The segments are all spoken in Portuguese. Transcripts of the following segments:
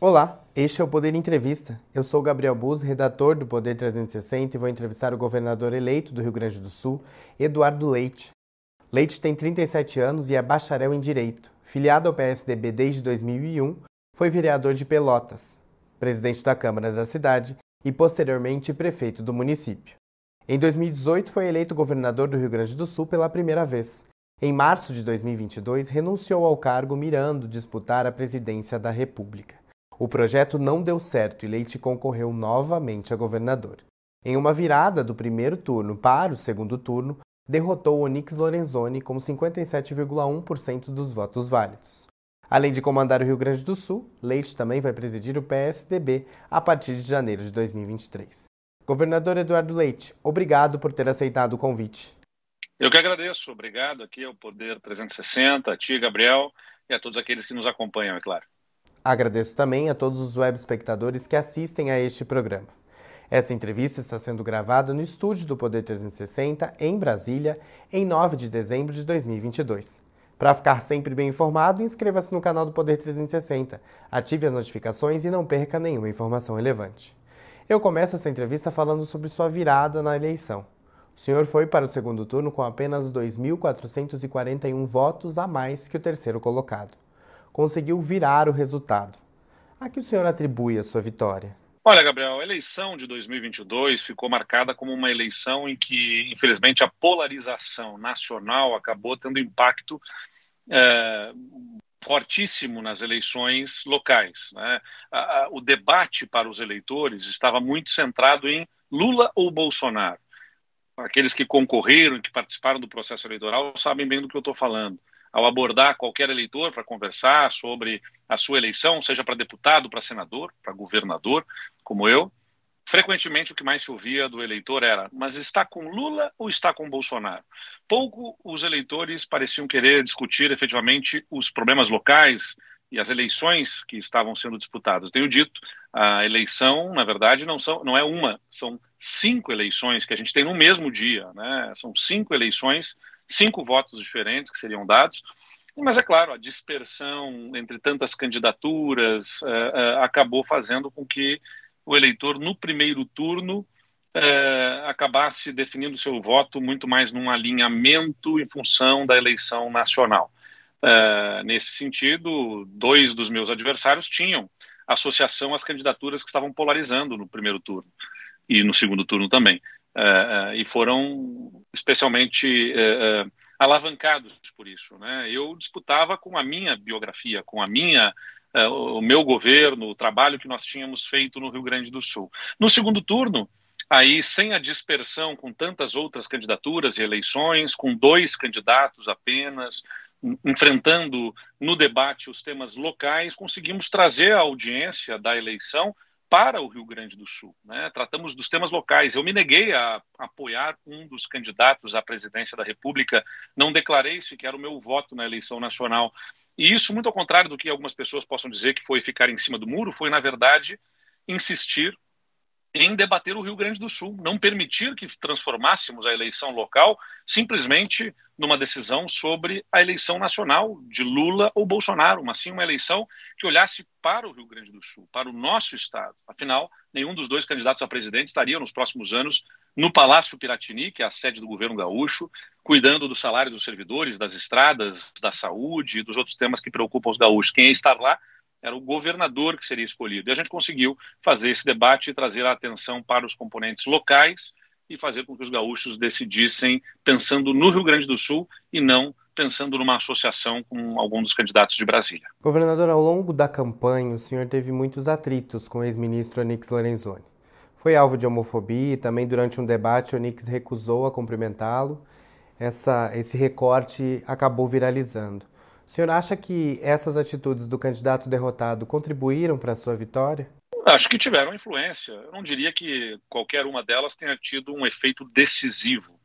Olá, este é o Poder Entrevista. Eu sou Gabriel Buz, redator do Poder 360 e vou entrevistar o governador eleito do Rio Grande do Sul, Eduardo Leite. Leite tem 37 anos e é bacharel em Direito. Filiado ao PSDB desde 2001, foi vereador de Pelotas, presidente da Câmara da cidade e posteriormente prefeito do município. Em 2018 foi eleito governador do Rio Grande do Sul pela primeira vez. Em março de 2022 renunciou ao cargo mirando disputar a presidência da República. O projeto não deu certo e Leite concorreu novamente a governador. Em uma virada do primeiro turno para o segundo turno, derrotou Onix Lorenzoni com 57,1% dos votos válidos. Além de comandar o Rio Grande do Sul, Leite também vai presidir o PSDB a partir de janeiro de 2023. Governador Eduardo Leite, obrigado por ter aceitado o convite. Eu que agradeço. Obrigado aqui ao Poder 360, a ti, Gabriel, e a todos aqueles que nos acompanham, é claro. Agradeço também a todos os web espectadores que assistem a este programa. Essa entrevista está sendo gravada no estúdio do Poder 360, em Brasília, em 9 de dezembro de 2022. Para ficar sempre bem informado, inscreva-se no canal do Poder 360, ative as notificações e não perca nenhuma informação relevante. Eu começo essa entrevista falando sobre sua virada na eleição. O senhor foi para o segundo turno com apenas 2.441 votos a mais que o terceiro colocado. Conseguiu virar o resultado. A que o senhor atribui a sua vitória? Olha, Gabriel, a eleição de 2022 ficou marcada como uma eleição em que, infelizmente, a polarização nacional acabou tendo impacto é, fortíssimo nas eleições locais. Né? o debate para os eleitores estava muito centrado em Lula ou Bolsonaro. Aqueles que concorreram, que participaram do processo eleitoral, sabem bem do que eu estou falando. Ao abordar qualquer eleitor para conversar sobre a sua eleição, seja para deputado, para senador, para governador, como eu, frequentemente o que mais se ouvia do eleitor era: mas está com Lula ou está com Bolsonaro? Pouco os eleitores pareciam querer discutir efetivamente os problemas locais e as eleições que estavam sendo disputadas. Tenho dito, a eleição, na verdade, não, são, não é uma, são cinco eleições que a gente tem no mesmo dia. Né? São cinco eleições, cinco votos diferentes que seriam dados. Mas é claro, a dispersão entre tantas candidaturas uh, uh, acabou fazendo com que o eleitor, no primeiro turno, é, acabasse definindo seu voto muito mais num alinhamento em função da eleição nacional. Nesse sentido, dois dos meus adversários tinham associação às candidaturas que estavam polarizando no primeiro turno e no segundo turno também. É, e foram especialmente alavancados por isso. Né? Eu disputava com a minha biografia, com a minha é, o meu governo, o trabalho que nós tínhamos feito no Rio Grande do Sul. No segundo turno, aí sem a dispersão com tantas outras candidaturas e eleições, com dois candidatos apenas, enfrentando no debate os temas locais, conseguimos trazer a audiência da eleição para o Rio Grande do Sul. Né? Tratamos dos temas locais. Eu me neguei a apoiar um dos candidatos à presidência da República, não declarei sequer o meu voto na eleição nacional. E isso, muito ao contrário do que algumas pessoas possam dizer que foi ficar em cima do muro, foi, na verdade, insistir em debater o Rio Grande do Sul, não permitir que transformássemos a eleição local simplesmente numa decisão sobre a eleição nacional de Lula ou Bolsonaro, mas sim uma eleição que olhasse para o Rio Grande do Sul, para o nosso estado. Afinal, nenhum dos dois candidatos a presidente estaria nos próximos anos no Palácio Piratini, que é a sede do governo gaúcho, cuidando do salário dos servidores, das estradas, da saúde e dos outros temas que preocupam os gaúchos. Quem ia estar lá era o governador que seria escolhido. E a gente conseguiu fazer esse debate e trazer a atenção para os componentes locais e fazer com que os gaúchos decidissem pensando no Rio Grande do Sul e não pensando numa associação com algum dos candidatos de Brasília. Governador, ao longo da campanha, o senhor teve muitos atritos com o ex-ministro Onix Lorenzoni. Foi alvo de homofobia e também durante um debate Onix recusou a cumprimentá-lo. esse recorte acabou viralizando. O senhor acha que essas atitudes do candidato derrotado contribuíram para a sua vitória? Acho que tiveram influência. Eu não diria que qualquer uma delas tenha tido um efeito decisivo.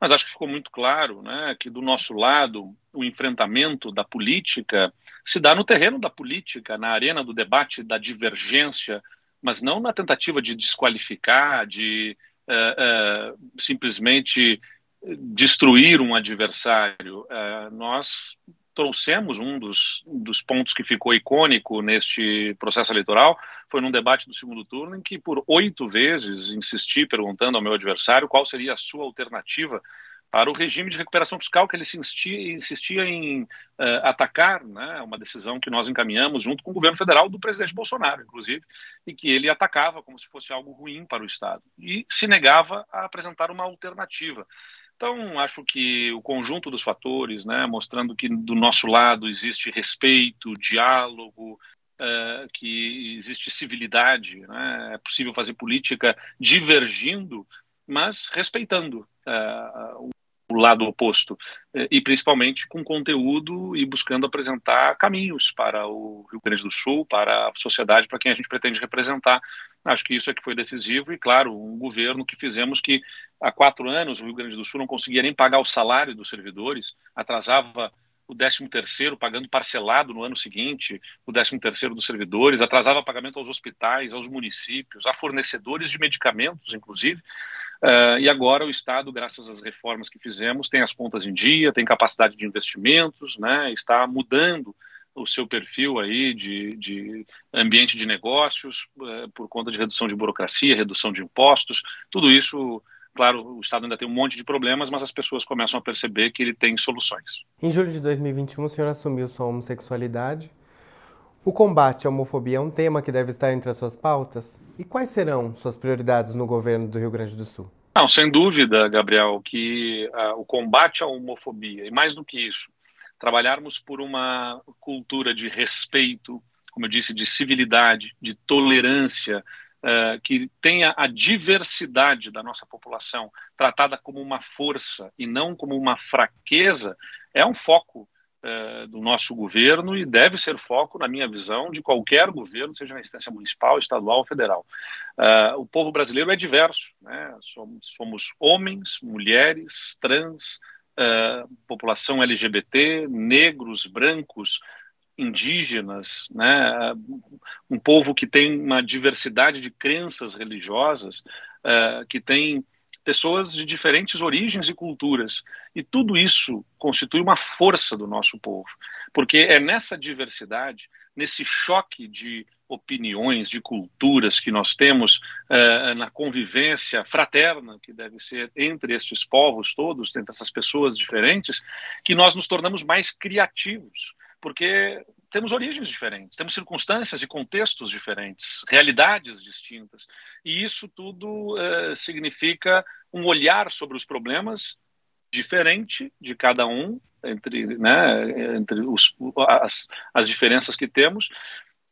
Mas acho que ficou muito claro né, que, do nosso lado, o enfrentamento da política se dá no terreno da política, na arena do debate, da divergência, mas não na tentativa de desqualificar, de uh, uh, simplesmente destruir um adversário. Uh, nós trouxemos um dos, dos pontos que ficou icônico neste processo eleitoral foi num debate do segundo turno em que por oito vezes insisti perguntando ao meu adversário qual seria a sua alternativa para o regime de recuperação fiscal que ele insistia, insistia em uh, atacar, né, uma decisão que nós encaminhamos junto com o governo federal do presidente Bolsonaro, inclusive, e que ele atacava como se fosse algo ruim para o Estado e se negava a apresentar uma alternativa. Então, acho que o conjunto dos fatores, né, mostrando que do nosso lado existe respeito, diálogo, uh, que existe civilidade, né, é possível fazer política divergindo, mas respeitando uh, o lado oposto, eh, e principalmente com conteúdo e buscando apresentar caminhos para o Rio Grande do Sul, para a sociedade, para quem a gente pretende representar. Acho que isso é que foi decisivo e, claro, um governo que fizemos que há quatro anos o Rio Grande do Sul não conseguia nem pagar o salário dos servidores, atrasava o 13 terceiro pagando parcelado no ano seguinte, o 13 terceiro dos servidores, atrasava pagamento aos hospitais, aos municípios, a fornecedores de medicamentos, inclusive, Uh, e agora o Estado, graças às reformas que fizemos, tem as contas em dia, tem capacidade de investimentos, né, está mudando o seu perfil aí de, de ambiente de negócios uh, por conta de redução de burocracia, redução de impostos, tudo isso Claro, o Estado ainda tem um monte de problemas, mas as pessoas começam a perceber que ele tem soluções. Em julho de 2021, o senhor assumiu sua homossexualidade. O combate à homofobia é um tema que deve estar entre as suas pautas? E quais serão suas prioridades no governo do Rio Grande do Sul? Não, sem dúvida, Gabriel, que uh, o combate à homofobia, e mais do que isso, trabalharmos por uma cultura de respeito, como eu disse, de civilidade, de tolerância, uh, que tenha a diversidade da nossa população tratada como uma força e não como uma fraqueza, é um foco eh, do nosso governo e deve ser foco, na minha visão, de qualquer governo, seja na instância municipal, estadual ou federal. Uh, o povo brasileiro é diverso, né? somos, somos homens, mulheres, trans, população LGBT, negros, brancos, indígenas, né? um povo que tem uma diversidade de crenças religiosas, que tem pessoas de diferentes origens e culturas. E tudo isso constitui uma força do nosso povo, porque é nessa diversidade, nesse choque de opiniões, de culturas que nós temos uh, na convivência fraterna que deve ser entre estes povos todos, entre essas pessoas diferentes, que nós nos tornamos mais criativos, porque temos origens diferentes, temos circunstâncias e contextos diferentes, realidades distintas. E isso tudo uh, significa um olhar sobre os problemas diferente de cada um, entre, né, entre os, as, as diferenças que temos,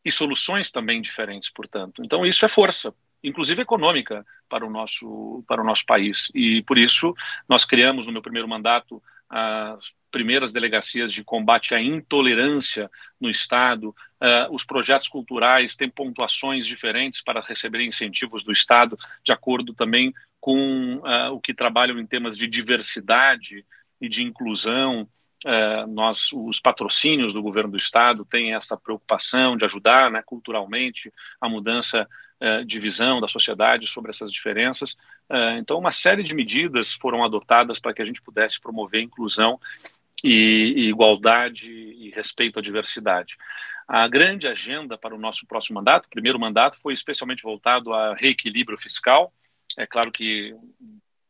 e soluções também diferentes, portanto. Então, isso é força, inclusive econômica, para o nosso, para o nosso país. E, por isso, nós criamos, no meu primeiro mandato, as primeiras delegacias de combate à intolerância no Estado. Uh, os projetos culturais têm pontuações diferentes para receber incentivos do Estado, de acordo também com uh, o que trabalham em temas de diversidade e de inclusão. Uh, nós, os patrocínios do governo do estado têm essa preocupação de ajudar né, culturalmente a mudança de visão da sociedade sobre essas diferenças. Uh, então, uma série de medidas foram adotadas para que a gente pudesse promover inclusão e, igualdade e respeito à diversidade. A grande agenda para o nosso próximo mandato, primeiro mandato, foi especialmente voltado a reequilíbrio fiscal. É claro que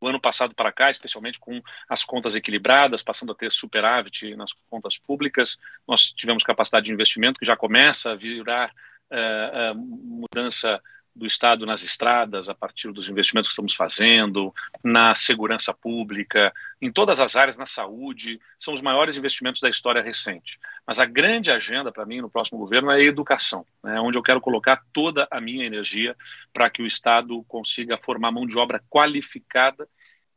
o ano passado para cá, especialmente com as contas equilibradas, passando a ter superávit nas contas públicas, nós tivemos capacidade de investimento que já começa a virar uh, uh, mudança do Estado nas estradas, a partir dos investimentos que estamos fazendo, na segurança pública, em todas as áreas, na saúde, são os maiores investimentos da história recente. Mas a grande agenda para mim no próximo governo é a educação, né, onde eu quero colocar toda a minha energia para que o Estado consiga formar mão de obra qualificada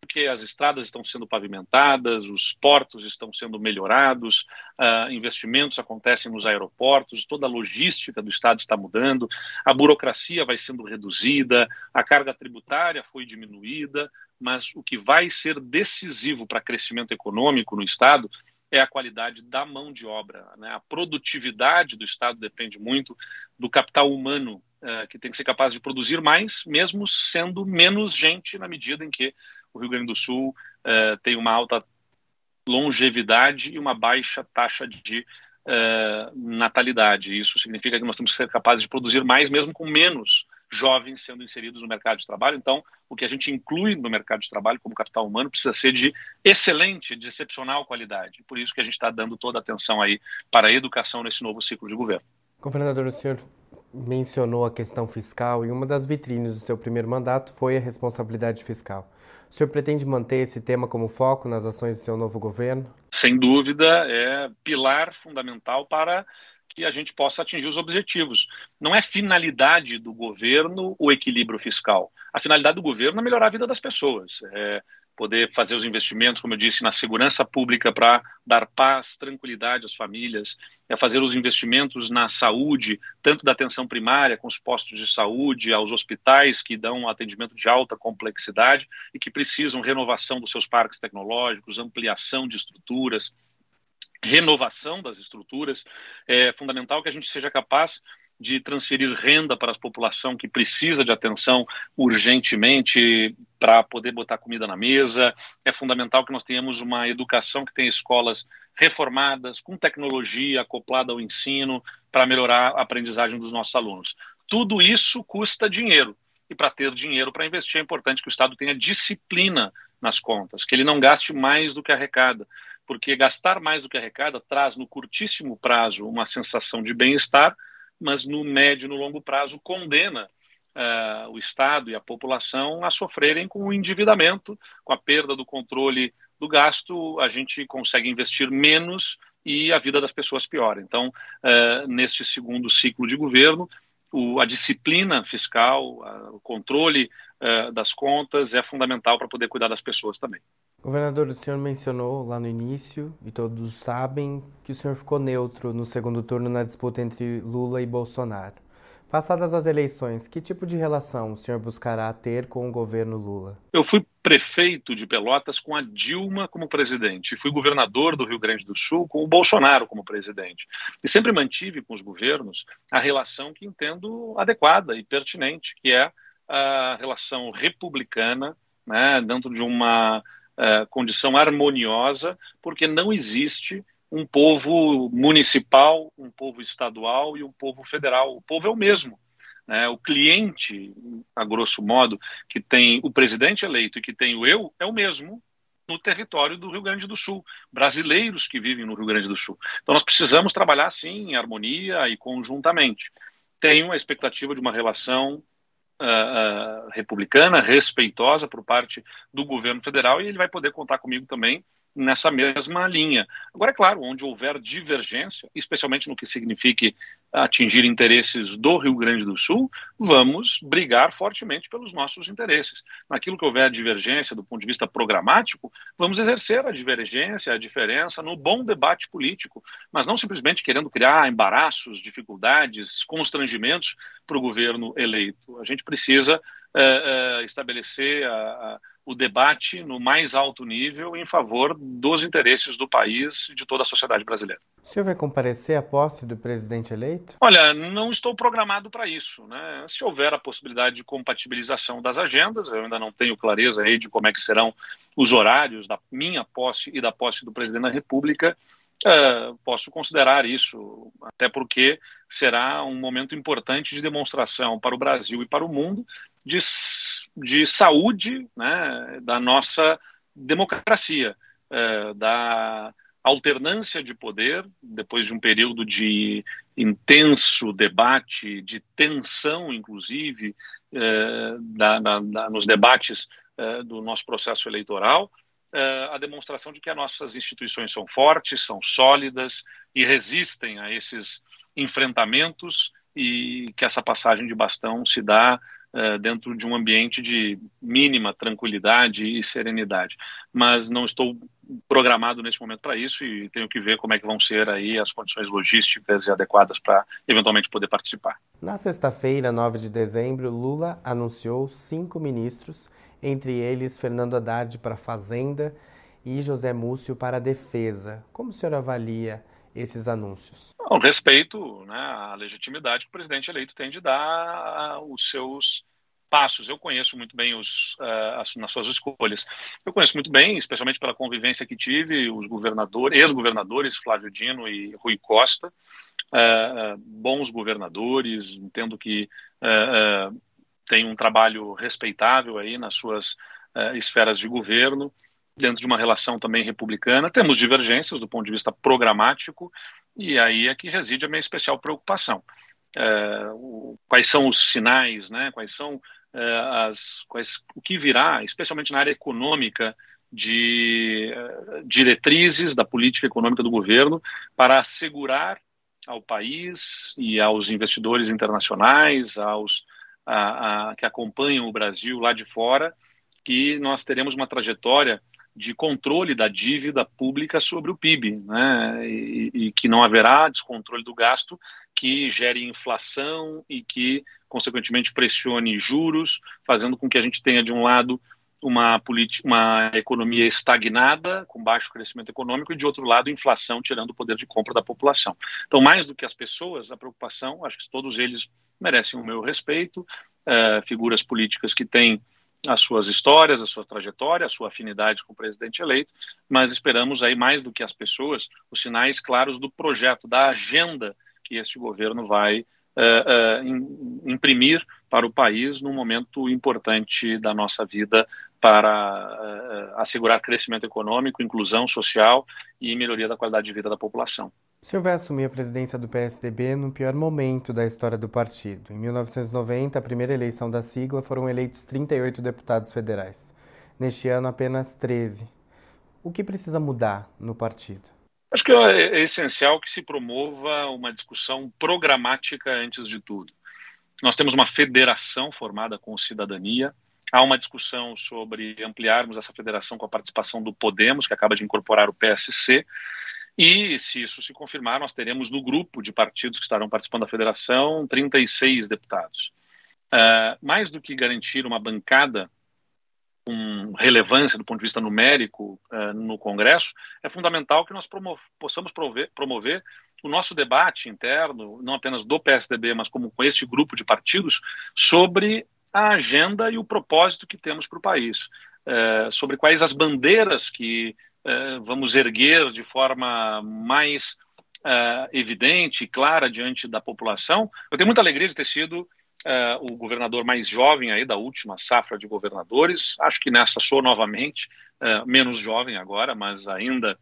porque as estradas estão sendo pavimentadas, os portos estão sendo melhorados, uh, investimentos acontecem nos aeroportos, toda a logística do Estado está mudando, a burocracia vai sendo reduzida, a carga tributária foi diminuída, mas o que vai ser decisivo para crescimento econômico no Estado é a qualidade da mão de obra. Né? A produtividade do Estado depende muito do capital humano, uh, que tem que ser capaz de produzir mais, mesmo sendo menos gente, na medida em que o Rio Grande do Sul uh, tem uma alta longevidade e uma baixa taxa de uh, natalidade. Isso significa que nós temos que ser capazes de produzir mais, mesmo com menos jovens sendo inseridos no mercado de trabalho. Então, o que a gente inclui no mercado de trabalho como capital humano precisa ser de excelente, de excepcional qualidade. Por isso que a gente está dando toda a atenção aí para a educação nesse novo ciclo de governo. Governador, o senhor mencionou a questão fiscal e uma das vitrines do seu primeiro mandato foi a responsabilidade fiscal. O senhor pretende manter esse tema como foco nas ações do seu novo governo? Sem dúvida, é pilar fundamental para que a gente possa atingir os objetivos. Não é finalidade do governo o equilíbrio fiscal. A finalidade do governo é melhorar a vida das pessoas. É poder fazer os investimentos, como eu disse, na segurança pública para dar paz, tranquilidade às famílias, é fazer os investimentos na saúde, tanto da atenção primária, com os postos de saúde, aos hospitais que dão atendimento de alta complexidade e que precisam renovação dos seus parques tecnológicos, ampliação de estruturas, renovação das estruturas. É fundamental que a gente seja capaz de transferir renda para a população que precisa de atenção urgentemente para poder botar comida na mesa. É fundamental que nós tenhamos uma educação que tenha escolas reformadas, com tecnologia acoplada ao ensino, para melhorar a aprendizagem dos nossos alunos. Tudo isso custa dinheiro. E para ter dinheiro para investir, é importante que o Estado tenha disciplina nas contas, que ele não gaste mais do que arrecada, porque gastar mais do que arrecada traz no curtíssimo prazo uma sensação de bem-estar, mas no médio e no longo prazo condena uh, o Estado e a população a sofrerem com o endividamento, com a perda do controle do gasto, a gente consegue investir menos e a vida das pessoas piora. Então, uh, neste segundo ciclo de governo, o, a disciplina fiscal, a, o controle uh, das contas é fundamental para poder cuidar das pessoas também. Governador, o senhor mencionou lá no início, e todos sabem, que o senhor ficou neutro no segundo turno na disputa entre Lula e Bolsonaro. Passadas as eleições, que tipo de relação o senhor buscará ter com o governo Lula? Eu fui prefeito de Pelotas com a Dilma como presidente, fui governador do Rio Grande do Sul com o Bolsonaro como presidente. E sempre mantive com os governos a relação que entendo adequada e pertinente, que é a relação republicana, né, dentro de uma uh, condição harmoniosa, porque não existe um povo municipal, um povo estadual e um povo federal. O povo é o mesmo. Né? O cliente, a grosso modo, que tem o presidente eleito e que tem o eu, é o mesmo no território do Rio Grande do Sul, brasileiros que vivem no Rio Grande do Sul. Então nós precisamos trabalhar sim em harmonia e conjuntamente. Tenho a expectativa de uma relação uh, republicana, respeitosa por parte do governo federal e ele vai poder contar comigo também nessa mesma linha. Agora, é claro, onde houver divergência, especialmente no que signifique atingir interesses do Rio Grande do Sul, vamos brigar fortemente pelos nossos interesses. Naquilo que houver divergência do ponto de vista programático, vamos exercer a divergência, a diferença no bom debate político, mas não simplesmente querendo criar embaraços, dificuldades, constrangimentos para o governo eleito. A gente precisa é, é, estabelecer a, a o debate no mais alto nível em favor dos interesses do país e de toda a sociedade brasileira. O senhor vai comparecer à posse do presidente eleito? Olha, não estou programado para isso. Né? Se houver a possibilidade de compatibilização das agendas, eu ainda não tenho clareza aí de como é que serão os horários da minha posse e da posse do presidente da República, Uh, posso considerar isso, até porque será um momento importante de demonstração para o Brasil e para o mundo de, de saúde né, da nossa democracia, uh, da alternância de poder, depois de um período de intenso debate, de tensão, inclusive, uh, da, da, da, nos debates do nosso processo eleitoral uh, a demonstração de que as nossas instituições são fortes, são sólidas e resistem a esses enfrentamentos e que essa passagem de bastão se dá uh, dentro de um ambiente de mínima tranquilidade e serenidade. Mas não estou programado nesse momento para isso e tenho que ver como é que vão ser aí as condições logísticas e adequadas para eventualmente poder participar. Na sexta-feira, 9 de dezembro, Lula anunciou cinco ministros entre eles Fernando Haddad para a Fazenda e José Múcio para a Defesa. Como o senhor avalia esses anúncios? O respeito né, à legitimidade que o presidente eleito tem de dar os seus passos. Eu conheço muito bem os, uh, as, nas suas escolhas. Eu conheço muito bem, especialmente pela convivência que tive, os governadores, ex-governadores Flávio Dino e Rui Costa, uh, bons governadores, entendo que uh, tem um trabalho respeitável aí nas suas esferas de governo, dentro de uma relação também republicana. Temos divergências do ponto de vista programático, e aí é que reside a minha especial preocupação. Uh, quais são os sinais, né? quais são uh, as, quais, o que virá, especialmente na área econômica, de uh, diretrizes da política econômica do governo para assegurar ao país e aos investidores internacionais, aos a, a, que acompanham o Brasil lá de fora, que nós teremos uma trajetória de controle da dívida pública sobre o PIB, né? e, e que não haverá descontrole do gasto que gere inflação e que, consequentemente, pressione juros, fazendo com que a gente tenha, de um lado, uma, uma economia estagnada, com baixo crescimento econômico, e, de outro lado, inflação tirando o poder de compra da população. Então, mais do que as pessoas, a preocupação, acho que todos eles merecem o meu respeito, uh, figuras políticas que têm as suas histórias, a sua trajetória, a sua afinidade com o presidente eleito, mas esperamos aí mais do que as pessoas, os sinais claros do projeto, da agenda que este governo vai uh, uh, imprimir para o país num momento importante da nossa vida para uh, assegurar crescimento econômico, inclusão social e melhoria da qualidade de vida da população. O senhor vai assumir a presidência do PSDB no pior momento da história do partido. Em 1990, a primeira eleição da sigla, foram eleitos 38 deputados federais. Neste ano, apenas 13. O que precisa mudar no partido? Acho que é, é essencial que se promova uma discussão programática antes de tudo. Nós temos uma federação formada com cidadania. Há uma discussão sobre ampliarmos essa federação com a participação do Podemos, que acaba de incorporar o PSC. E, se isso se confirmar, nós teremos no grupo de partidos que estarão participando da federação 36 deputados. Uh, mais do que garantir uma bancada com relevância do ponto de vista numérico uh, no Congresso, é fundamental que nós promo possamos promover, promover o nosso debate interno, não apenas do PSDB, mas como com este grupo de partidos, sobre a agenda e o propósito que temos para o país, uh, sobre quais as bandeiras que vamos erguer de forma mais uh, evidente e clara diante da população. Eu tenho muita alegria de ter sido uh, o governador mais jovem aí da última safra de governadores. Acho que nessa sou novamente, menos jovem agora, mas ainda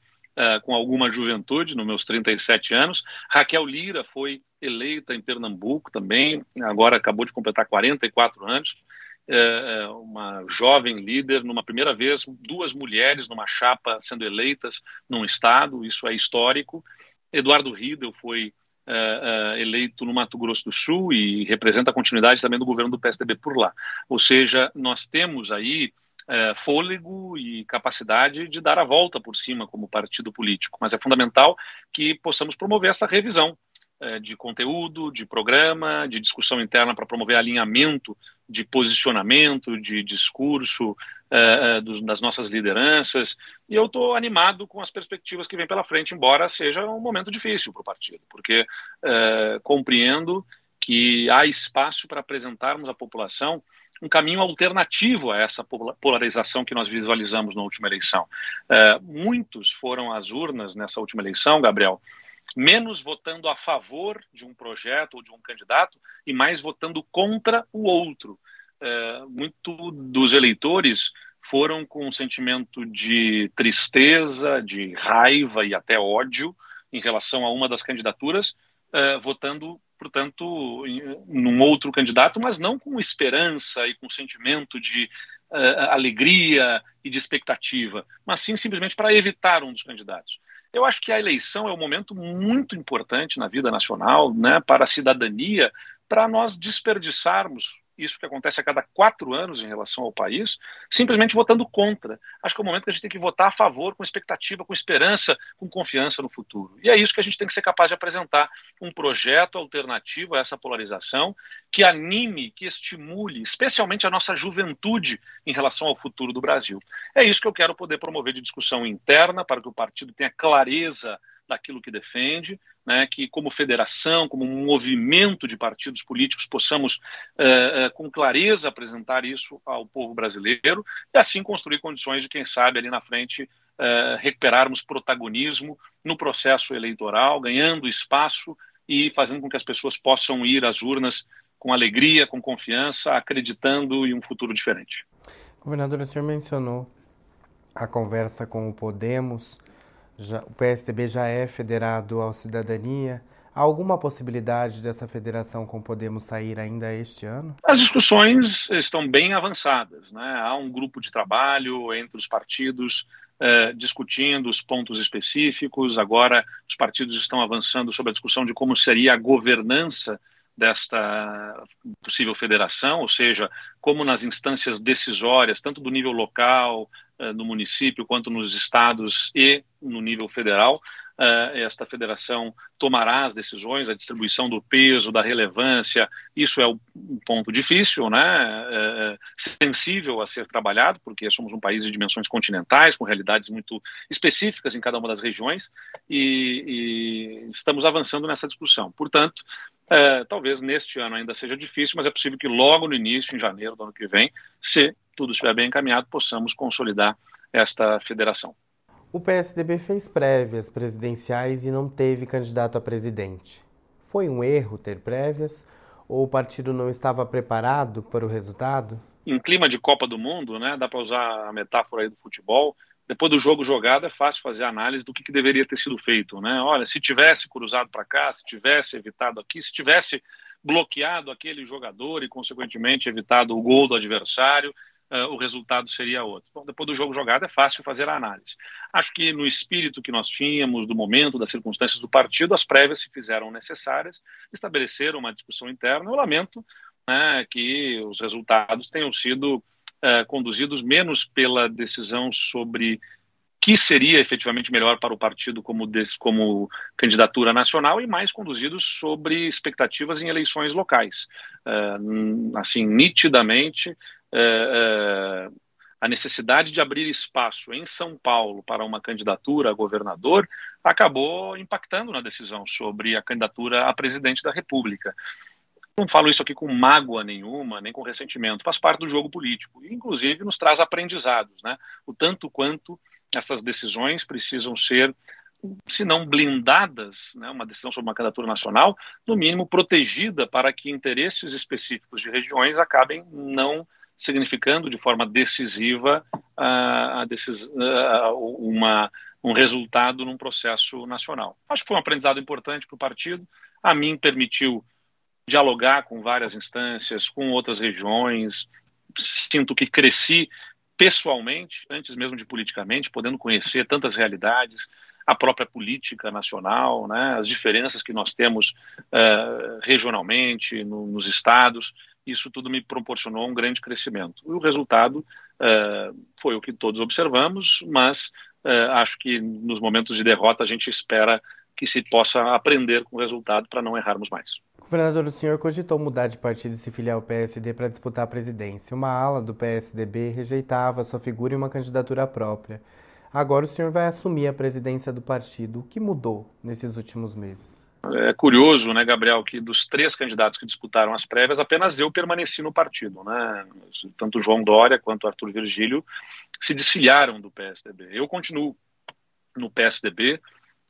com alguma juventude, nos meus 37 anos. Raquel Lira foi eleita em Pernambuco também, agora acabou de completar 44 anos. É, é, uma jovem líder, numa primeira vez, duas mulheres numa chapa sendo eleitas num estado, isso é histórico. Eduardo Riedel foi é, eleito no Mato Grosso do Sul e representa a continuidade também do governo do PSDB por lá. Ou seja, nós temos aí fôlego e capacidade de dar a volta por cima como partido político, mas é fundamental que possamos promover essa revisão de conteúdo, de programa, de discussão interna para promover alinhamento de posicionamento, de discurso uh, uh, das nossas lideranças. E eu estou animado com as perspectivas que vem pela frente, embora seja um momento difícil para o partido, porque uh, compreendo que há espaço para apresentarmos à população um caminho alternativo a essa polarização que nós visualizamos na última eleição. muitos foram às urnas nessa última eleição, Gabriel, menos votando a favor de um projeto ou de um candidato e mais votando contra o outro. É, muito dos eleitores foram com um sentimento de tristeza, de raiva e até ódio em relação a uma das candidaturas, é, votando, portanto, em, num outro candidato, mas não com esperança e com sentimento de é, alegria e de expectativa, mas sim simplesmente para evitar um dos candidatos. Eu acho que a eleição é um momento muito importante na vida nacional, né, para a cidadania, para nós desperdiçarmos isso que acontece a cada quatro anos em relação ao país, simplesmente votando contra. Acho que é o momento que a gente tem que votar a favor, com expectativa, com esperança, com confiança no futuro. E é isso que a gente tem que ser capaz de apresentar: um projeto alternativo a essa polarização, que anime, que estimule, especialmente a nossa juventude em relação ao futuro do Brasil. É isso que eu quero poder promover de discussão interna, para que o partido tenha clareza daquilo que defende, né, que como federação, como um movimento de partidos políticos, possamos uh, uh, com clareza apresentar isso ao povo brasileiro e assim construir condições de, quem sabe, ali na frente, uh, recuperarmos protagonismo no processo eleitoral, ganhando espaço e fazendo com que as pessoas possam ir às urnas com alegria, com confiança, acreditando em um futuro diferente. Governador, o senhor mencionou a conversa com o Podemos já, o PSDB já é federado ao Cidadania. Há alguma possibilidade dessa federação com Podemos sair ainda este ano? As discussões estão bem avançadas. Né? Há um grupo de trabalho entre os partidos eh, discutindo os pontos específicos. Agora, os partidos estão avançando sobre a discussão de como seria a governança desta possível federação, ou seja, como nas instâncias decisórias, tanto do nível local, no município, quanto nos estados e no nível federal, eh, esta federação tomará as decisões, a distribuição do peso, da relevância, isso é um ponto difícil, né? É, sensível a ser trabalhado, porque somos um país de dimensões continentais, com realidades muito específicas em cada uma das regiões, e, e estamos avançando nessa discussão. Portanto, é, talvez neste ano ainda seja difícil, mas é possível que logo no início, em janeiro do ano que vem, se tudo estiver bem encaminhado, possamos consolidar esta federação. O PSDB fez prévias presidenciais e não teve candidato a presidente. Foi um erro ter prévias ou o partido não estava preparado para o resultado? Em clima de Copa do Mundo, né, dá para usar a metáfora aí do futebol, depois do jogo jogado é fácil fazer análise do que, que deveria ter sido feito, né? Olha, se tivesse cruzado para cá, se tivesse evitado aqui, se tivesse bloqueado aquele jogador e consequentemente evitado o gol do adversário, uh, o resultado seria outro. Bom, depois do jogo jogado é fácil fazer a análise. Acho que no espírito que nós tínhamos, do momento, das circunstâncias do partido, as prévias se fizeram necessárias, estabeleceram uma discussão interna. Eu lamento né, que os resultados tenham sido uh, conduzidos menos pela decisão sobre que seria efetivamente melhor para o partido como, des, como candidatura nacional e mais conduzidos sobre expectativas em eleições locais. Uh, assim, nitidamente, é, é, a necessidade de abrir espaço em São Paulo para uma candidatura a governador acabou impactando na decisão sobre a candidatura a presidente da República. Não falo isso aqui com mágoa nenhuma, nem com ressentimento, faz parte do jogo político e, inclusive, nos traz aprendizados, né? O tanto quanto essas decisões precisam ser se não blindadas, né, uma decisão sobre uma candidatura nacional, no mínimo protegida para que interesses específicos de regiões acabem não significando de forma decisiva uh, decis uh, uma, um resultado num processo nacional. Acho que foi um aprendizado importante para o partido. A mim permitiu dialogar com várias instâncias, com outras regiões. Sinto que cresci pessoalmente, antes mesmo de politicamente, podendo conhecer tantas realidades, a própria política nacional, né, as diferenças que nós temos uh, regionalmente, no, nos estados isso tudo me proporcionou um grande crescimento. E o resultado uh, foi o que todos observamos, mas uh, acho que nos momentos de derrota a gente espera que se possa aprender com o resultado para não errarmos mais. Governador, o senhor cogitou mudar de partido e se filiar ao PSD para disputar a presidência. Uma ala do PSDB rejeitava sua figura e uma candidatura própria. Agora o senhor vai assumir a presidência do partido. O que mudou nesses últimos meses? É curioso, né, Gabriel, que dos três candidatos que disputaram as prévias, apenas eu permaneci no partido, né? Tanto João Dória quanto Arthur Virgílio se desfiliaram do PSDB. Eu continuo no PSDB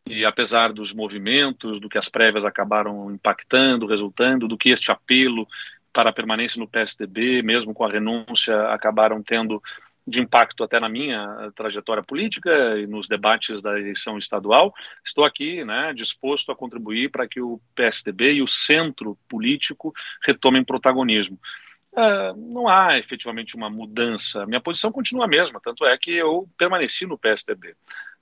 e apesar dos movimentos, do que as prévias acabaram impactando, resultando, do que este apelo para a permanência no PSDB, mesmo com a renúncia, acabaram tendo de impacto até na minha trajetória política e nos debates da eleição estadual. Estou aqui né, disposto a contribuir para que o PSDB e o centro político retomem protagonismo. Uh, não há efetivamente uma mudança. Minha posição continua a mesma, tanto é que eu permaneci no PSDB.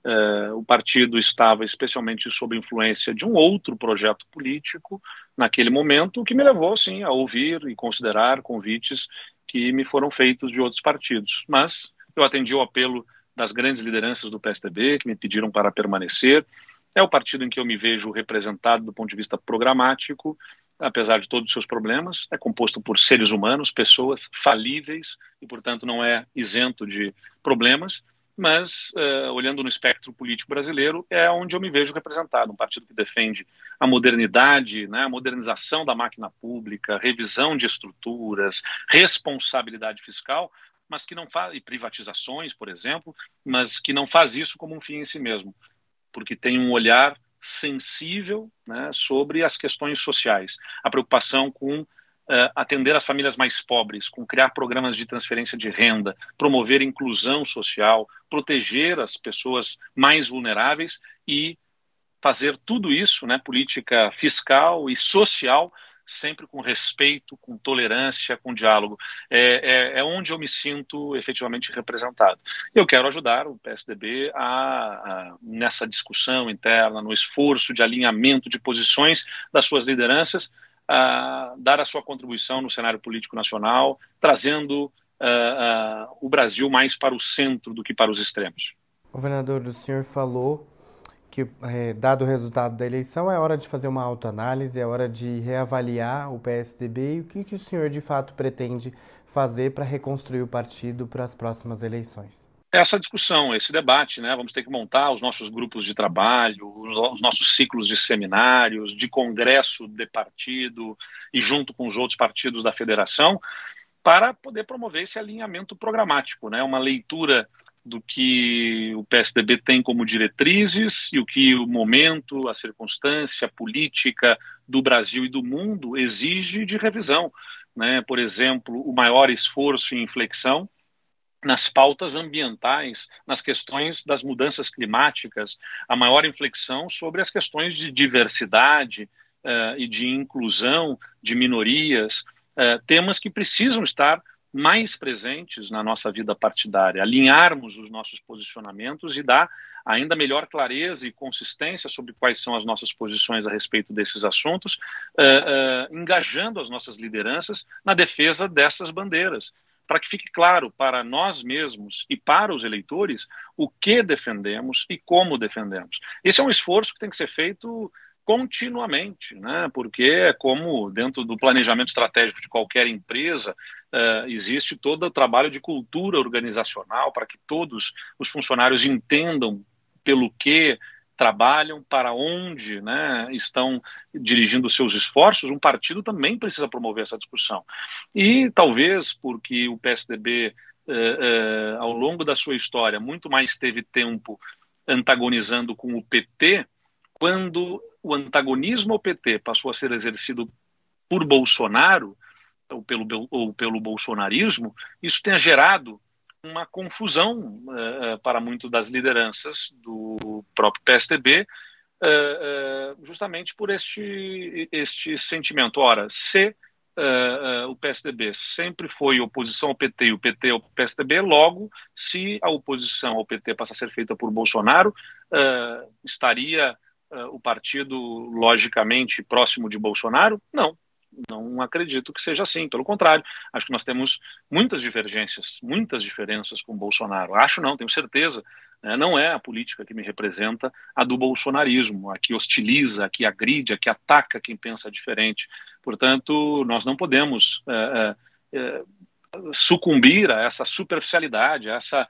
Uh, o partido estava especialmente sob influência de um outro projeto político naquele momento, que me levou, sim, a ouvir e considerar convites que me foram feitos de outros partidos. Mas eu atendi o apelo das grandes lideranças do PSDB, que me pediram para permanecer. É o partido em que eu me vejo representado do ponto de vista programático, apesar de todos os seus problemas. É composto por seres humanos, pessoas falíveis e, portanto, não é isento de problemas. Mas uh, olhando no espectro político brasileiro é onde eu me vejo representado, um partido que defende a modernidade, né, a modernização da máquina pública, revisão de estruturas, responsabilidade fiscal, mas que não faz e privatizações, por exemplo, mas que não faz isso como um fim em si mesmo, porque tem um olhar sensível né, sobre as questões sociais, a preocupação com Uh, atender as famílias mais pobres, com criar programas de transferência de renda, promover inclusão social, proteger as pessoas mais vulneráveis e fazer tudo isso, né, política fiscal e social, sempre com respeito, com tolerância, com diálogo. É, é, é onde eu me sinto efetivamente representado. Eu quero ajudar o PSDB a, a, nessa discussão interna, no esforço de alinhamento de posições das suas lideranças, a dar a sua contribuição no cenário político nacional, trazendo uh, uh, o Brasil mais para o centro do que para os extremos. Governador, o senhor falou que, é, dado o resultado da eleição, é hora de fazer uma autoanálise, é hora de reavaliar o PSDB e o que, que o senhor de fato pretende fazer para reconstruir o partido para as próximas eleições. Essa discussão, esse debate, né? Vamos ter que montar os nossos grupos de trabalho, os nossos ciclos de seminários, de congresso de partido e junto com os outros partidos da federação, para poder promover esse alinhamento programático, né? Uma leitura do que o PSDB tem como diretrizes e o que o momento, a circunstância política do Brasil e do mundo exige de revisão. Né? Por exemplo, o maior esforço em inflexão nas pautas ambientais, nas questões das mudanças climáticas, a maior inflexão sobre as questões de diversidade uh, e de inclusão de minorias, uh, temas que precisam estar mais presentes na nossa vida partidária, alinharmos os nossos posicionamentos e dar ainda melhor clareza e consistência sobre quais são as nossas posições a respeito desses assuntos, uh, engajando as nossas lideranças na defesa dessas bandeiras, para que fique claro para nós mesmos e para os eleitores o que defendemos e como defendemos. Esse é um esforço que tem que ser feito continuamente, né? porque é como dentro do planejamento estratégico de qualquer empresa, uh, existe todo o trabalho de cultura organizacional para que todos os funcionários entendam pelo que trabalham, para onde né, estão dirigindo seus esforços, um partido também precisa promover essa discussão. E talvez porque o PSDB, uh, uh, ao longo da sua história, muito mais teve tempo antagonizando com o PT, quando o antagonismo ao PT passou a ser exercido por Bolsonaro, ou pelo, ou pelo bolsonarismo, isso tenha gerado uma confusão uh, para muitas das lideranças do próprio PSDB, uh, uh, justamente por este, este sentimento. Ora, se o PSDB sempre foi oposição ao PT e o PT ao PSDB, logo, se a oposição ao PT passa a ser feita por Bolsonaro, estaria o partido logicamente próximo de Bolsonaro? Não, não acredito que seja assim. Pelo contrário, acho que nós temos muitas divergências, muitas diferenças com Bolsonaro. Acho não, tenho certeza. Né? Não é a política que me representa a do bolsonarismo, a que hostiliza, a que agride, a que ataca quem pensa diferente. Portanto, nós não podemos uh, uh, sucumbir a essa superficialidade, a essa,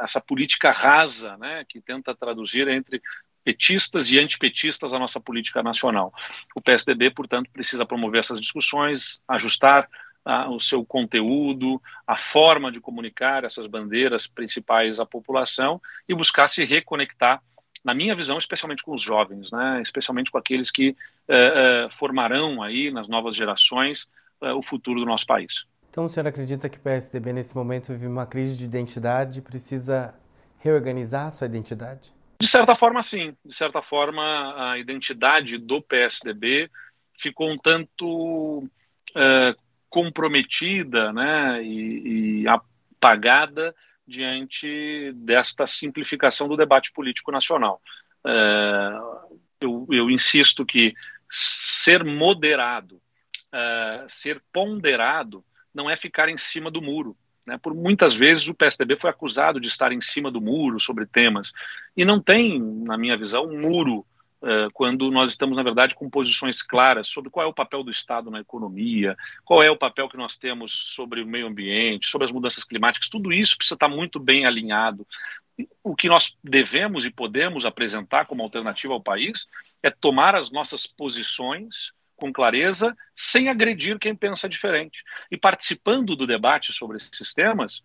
essa política rasa, né, que tenta traduzir entre petistas e antipetistas à nossa política nacional. O PSDB, portanto, precisa promover essas discussões, ajustar ah, o seu conteúdo, a forma de comunicar essas bandeiras principais à população e buscar se reconectar, na minha visão, especialmente com os jovens, né? especialmente com aqueles que eh, eh, formarão aí nas novas gerações eh, o futuro do nosso país. Então, o senhor acredita que o PSDB nesse momento vive uma crise de identidade e precisa reorganizar a sua identidade? De certa forma, sim. De certa forma, a identidade do PSDB ficou um tanto é, comprometida né, e, e apagada diante desta simplificação do debate político nacional. É, eu, eu, insisto que ser moderado, é, ser ponderado, não é ficar em cima do muro. Né? Por muitas vezes o PSDB foi acusado de estar em cima do muro sobre temas. E não tem, na minha visão, um muro uh, quando nós estamos, na verdade, com posições claras sobre qual é o papel do Estado na economia, qual é o papel que nós temos sobre o meio ambiente, sobre as mudanças climáticas, tudo isso precisa estar muito bem alinhado. O que nós devemos e podemos apresentar como alternativa ao país é tomar as nossas posições com clareza, sem agredir quem pensa diferente. E participando do debate sobre esses temas,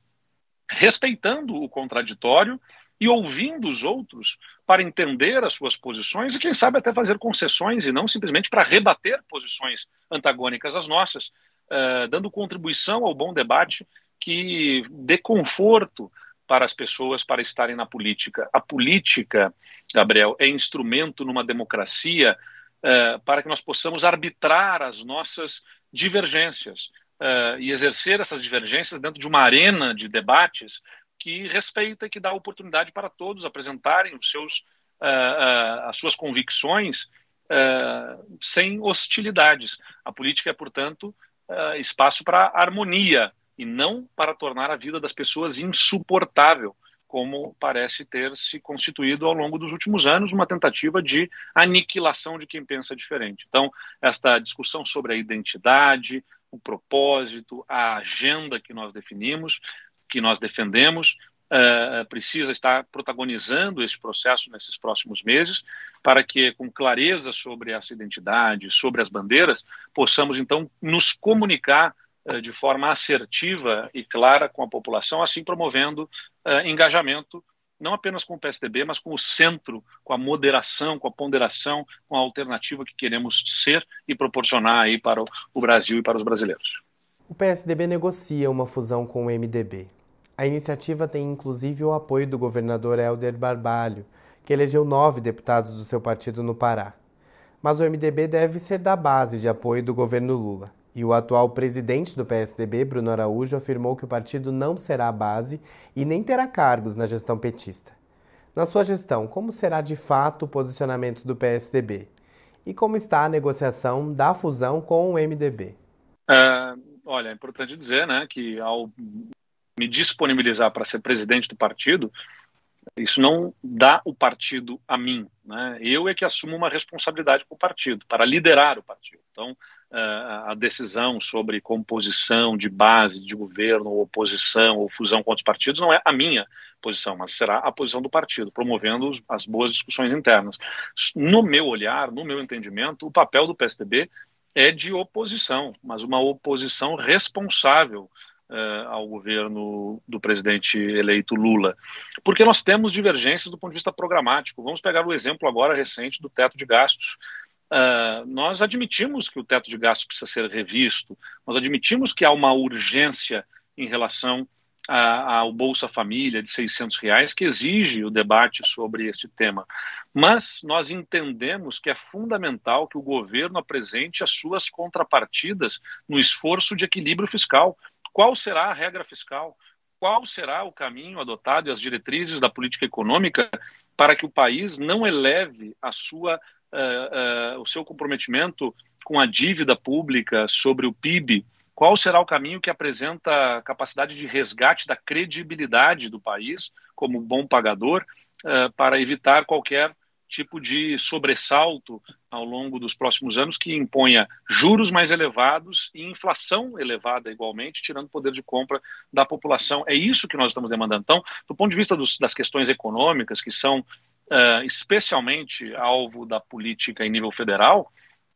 respeitando o contraditório e ouvindo os outros para entender as suas posições e, quem sabe, até fazer concessões e não simplesmente para rebater posições antagônicas às nossas, uh, dando contribuição ao bom debate que dê conforto para as pessoas para estarem na política. A política, Gabriel, é instrumento numa democracia uh, para que nós possamos arbitrar as nossas divergências uh, e exercer essas divergências dentro de uma arena de debates que respeita e que dá oportunidade para todos apresentarem os seus, uh, as suas convicções sem hostilidades. A política é, portanto, espaço para harmonia e não para tornar a vida das pessoas insuportável como parece ter se constituído ao longo dos últimos anos, uma tentativa de aniquilação de quem pensa diferente. Então, esta discussão sobre a identidade, o propósito, a agenda que nós definimos, que nós defendemos, uh, precisa estar protagonizando esse processo nesses próximos meses, para que, com clareza sobre essa identidade, sobre as bandeiras, possamos então nos comunicar eh, de forma assertiva e clara com a população, assim promovendo uh, engajamento não apenas com o PSDB, mas com o centro, com a moderação, com a ponderação, com a alternativa que queremos ser e proporcionar aí para o Brasil e para os brasileiros. O PSDB negocia uma fusão com o MDB. A iniciativa tem inclusive o apoio do governador Helder Barbalho, que elegeu nove deputados do seu partido no Pará. Mas o MDB deve ser da base de apoio do governo Lula. E o atual presidente do PSDB, Bruno Araújo, afirmou que o partido não será a base e nem terá cargos na gestão petista. Na sua gestão, como será de fato o posicionamento do PSDB? E como está a negociação da fusão com o MDB? É, olha, é importante dizer né, que ao me disponibilizar para ser presidente do partido, isso não dá o partido a mim. Né? Eu é que assumo uma responsabilidade para o partido, para liderar o partido. Então, a decisão sobre composição de base de governo, oposição ou fusão com outros partidos não é a minha posição, mas será a posição do partido, promovendo as boas discussões internas. No meu olhar, no meu entendimento, o papel do PSDB é de oposição, mas uma oposição responsável uh, ao governo do presidente eleito Lula. Porque nós temos divergências do ponto de vista programático. Vamos pegar o exemplo agora recente do teto de gastos. Uh, nós admitimos que o teto de gastos precisa ser revisto, nós admitimos que há uma urgência em relação ao Bolsa Família de 600 reais que exige o debate sobre esse tema. Mas nós entendemos que é fundamental que o governo apresente as suas contrapartidas no esforço de equilíbrio fiscal. Qual será a regra fiscal? Qual será o caminho adotado e as diretrizes da política econômica para que o país não eleve a sua uh, uh, o seu comprometimento com a dívida pública sobre o PIB, qual será o caminho que apresenta capacidade de resgate da credibilidade do país como bom pagador uh, para evitar qualquer tipo de sobressalto ao longo dos próximos anos que imponha juros mais elevados e inflação elevada igualmente, tirando poder de compra da população. É isso que nós estamos demandando. Então, do ponto de vista dos, das questões econômicas, que são uh, especialmente alvo da política em nível federal,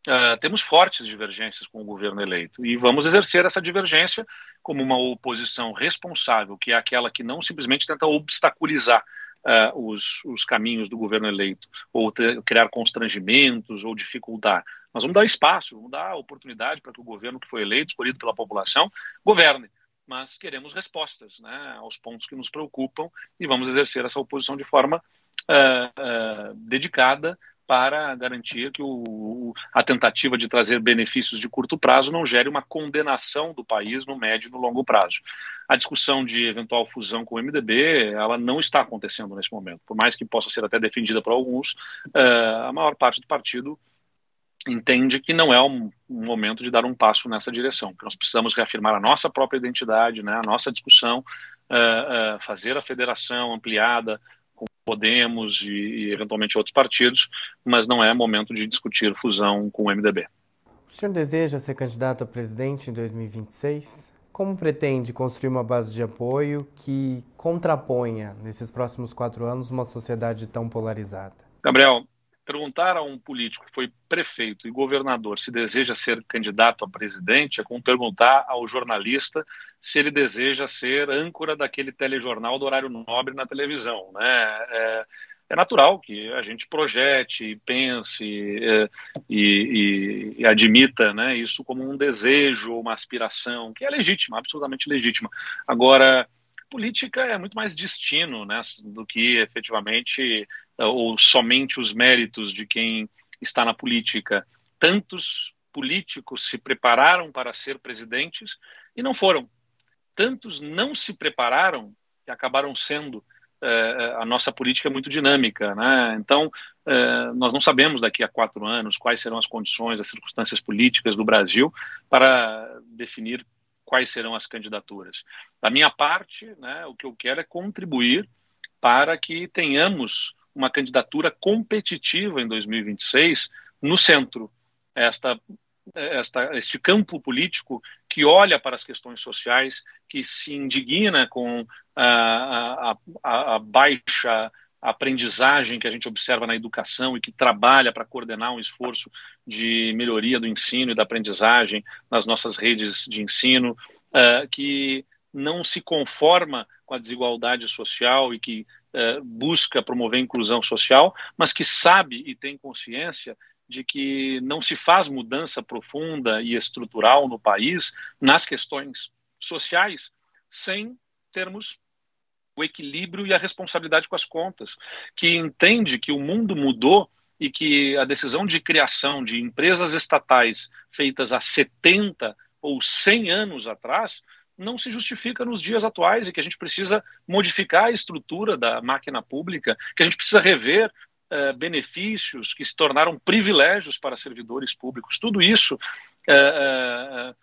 uh, temos fortes divergências com o governo eleito. E vamos exercer essa divergência como uma oposição responsável, que é aquela que não simplesmente tenta obstaculizar uh, os, os, caminhos do governo eleito, ou ter, criar constrangimentos, ou dificultar. Nós vamos dar espaço, vamos dar oportunidade para que o governo que foi eleito, escolhido pela população, governe mas queremos respostas né, aos pontos que nos preocupam e vamos exercer essa oposição de forma uh, uh, dedicada para garantir que o, a tentativa de trazer benefícios de curto prazo não gere uma condenação do país no médio e no longo prazo. A discussão de eventual fusão com o MDB, ela não está acontecendo nesse momento. Por mais que possa ser até defendida por alguns, uh, a maior parte do partido entende que não é um, um, momento de dar um passo nessa direção, que nós precisamos reafirmar a nossa própria identidade, né, a nossa discussão, uh, uh, fazer a federação ampliada, Podemos e, e, eventualmente outros partidos, mas não é momento de discutir fusão com o MDB. O senhor deseja ser candidato a presidente em 2026? Como pretende construir uma base de apoio que contraponha, nesses próximos quatro anos, uma sociedade tão polarizada? Gabriel, perguntar a um político que foi prefeito e governador se deseja ser candidato a presidente é como perguntar ao jornalista se ele deseja ser âncora daquele telejornal do horário nobre na televisão. Né? É, é natural que a gente projete, pense é, e, e, e, admita né, isso como um desejo, uma aspiração, que é legítima, absolutamente legítima. Agora, política é muito mais destino né, do que efetivamente ou somente os méritos de quem está na política. Tantos políticos se prepararam para ser presidentes e não foram. Tantos não se prepararam e acabaram sendo. Uh, a nossa política é muito dinâmica, né? Então, uh, nós não sabemos daqui a quatro anos quais serão as condições, as circunstâncias políticas do Brasil para definir quais serão as candidaturas. Da minha parte, né, o que eu quero é contribuir para que tenhamos uma candidatura competitiva em 2026 no centro. Esta, esta, este campo político que olha para as questões sociais, que se indigna com a, a, a, a baixa aprendizagem que a gente observa na educação e que trabalha para coordenar um esforço de melhoria do ensino e da aprendizagem nas nossas redes de ensino, uh, que não se conforma com a desigualdade social e que uh, busca promover inclusão social, mas que sabe e tem consciência de que não se faz mudança profunda e estrutural no país nas questões sociais sem termos o equilíbrio e a responsabilidade com as contas, que entende que o mundo mudou e que a decisão de criação de empresas estatais feitas há 70 ou 100 anos atrás não se justifica nos dias atuais e que a gente precisa modificar a estrutura da máquina pública, que a gente precisa rever uh, benefícios que se tornaram privilégios para servidores públicos. Tudo isso uh, uh,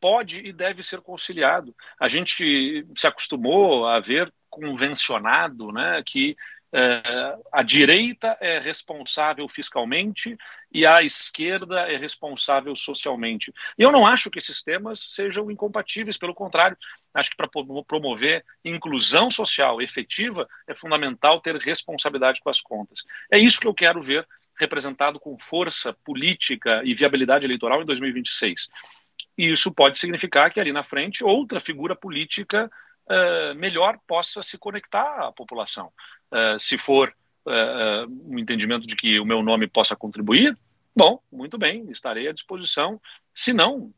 pode e deve ser conciliado. A gente se acostumou a ver convencionado né, que é, a direita é responsável fiscalmente e a esquerda é responsável socialmente. E eu não acho que esses temas sejam incompatíveis, pelo contrário, acho que para promover inclusão social efetiva é fundamental ter responsabilidade com as contas. É isso que eu quero ver representado com força política e viabilidade eleitoral em 2026. E isso pode significar que ali na frente outra figura política uh, melhor possa se conectar à população. Uh, se for uh, um entendimento de que o meu nome possa contribuir, bom, muito bem, estarei à disposição. Se não,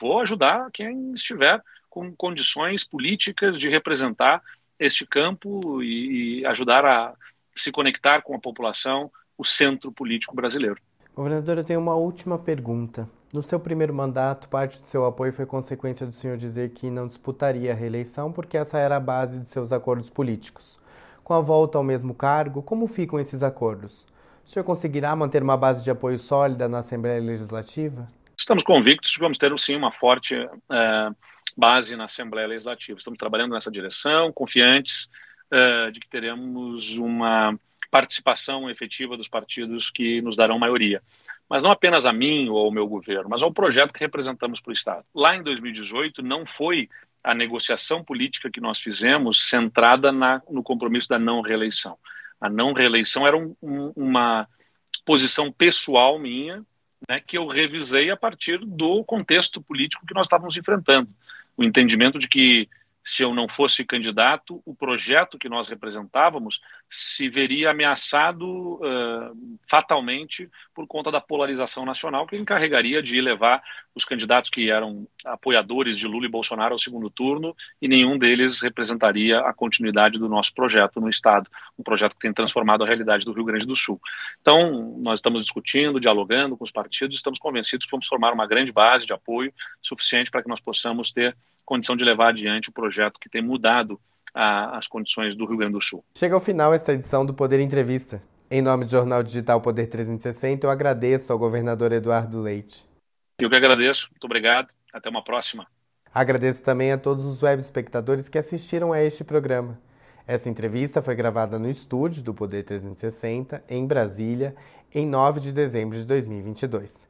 vou ajudar quem estiver com condições políticas de representar este campo e, e ajudar a se conectar com a população, o centro político brasileiro. Governador, eu tenho uma última pergunta. No seu primeiro mandato, parte do seu apoio foi consequência do senhor dizer que não disputaria a reeleição porque essa era a base de seus acordos políticos. Com a volta ao mesmo cargo, como ficam esses acordos? O senhor conseguirá manter uma base de apoio sólida na Assembleia Legislativa? Estamos convictos de que vamos ter, sim, uma forte uh, base na Assembleia Legislativa. Estamos trabalhando nessa direção, confiantes uh, de que teremos uma participação efetiva dos partidos que nos darão maioria mas não apenas a mim ou ao meu governo, mas ao projeto que representamos para o Estado. Lá em 2018 não foi a negociação política que nós fizemos centrada na, no compromisso da não reeleição. A não reeleição era um, um, uma posição pessoal minha, né, que eu revisei a partir do contexto político que nós estávamos enfrentando. O entendimento de que se eu não fosse candidato, o projeto que nós representávamos se veria ameaçado uh, fatalmente por conta da polarização nacional, que encarregaria de levar os candidatos que eram apoiadores de Lula e Bolsonaro ao segundo turno, e nenhum deles representaria a continuidade do nosso projeto no Estado, um projeto que tem transformado a realidade do Rio Grande do Sul. Então, nós estamos discutindo, dialogando com os partidos, estamos convencidos que vamos formar uma grande base de apoio suficiente para que nós possamos ter condição de levar adiante o projeto que tem mudado a, as condições do Rio Grande do Sul. Chega ao final esta edição do Poder Entrevista. Em nome do Jornal Digital Poder 360, eu agradeço ao governador Eduardo Leite. Eu que agradeço. Muito obrigado. Até uma próxima. Agradeço também a todos os web espectadores que assistiram a este programa. Essa entrevista foi gravada no estúdio do Poder 360, em Brasília, em 9 de dezembro de 2022.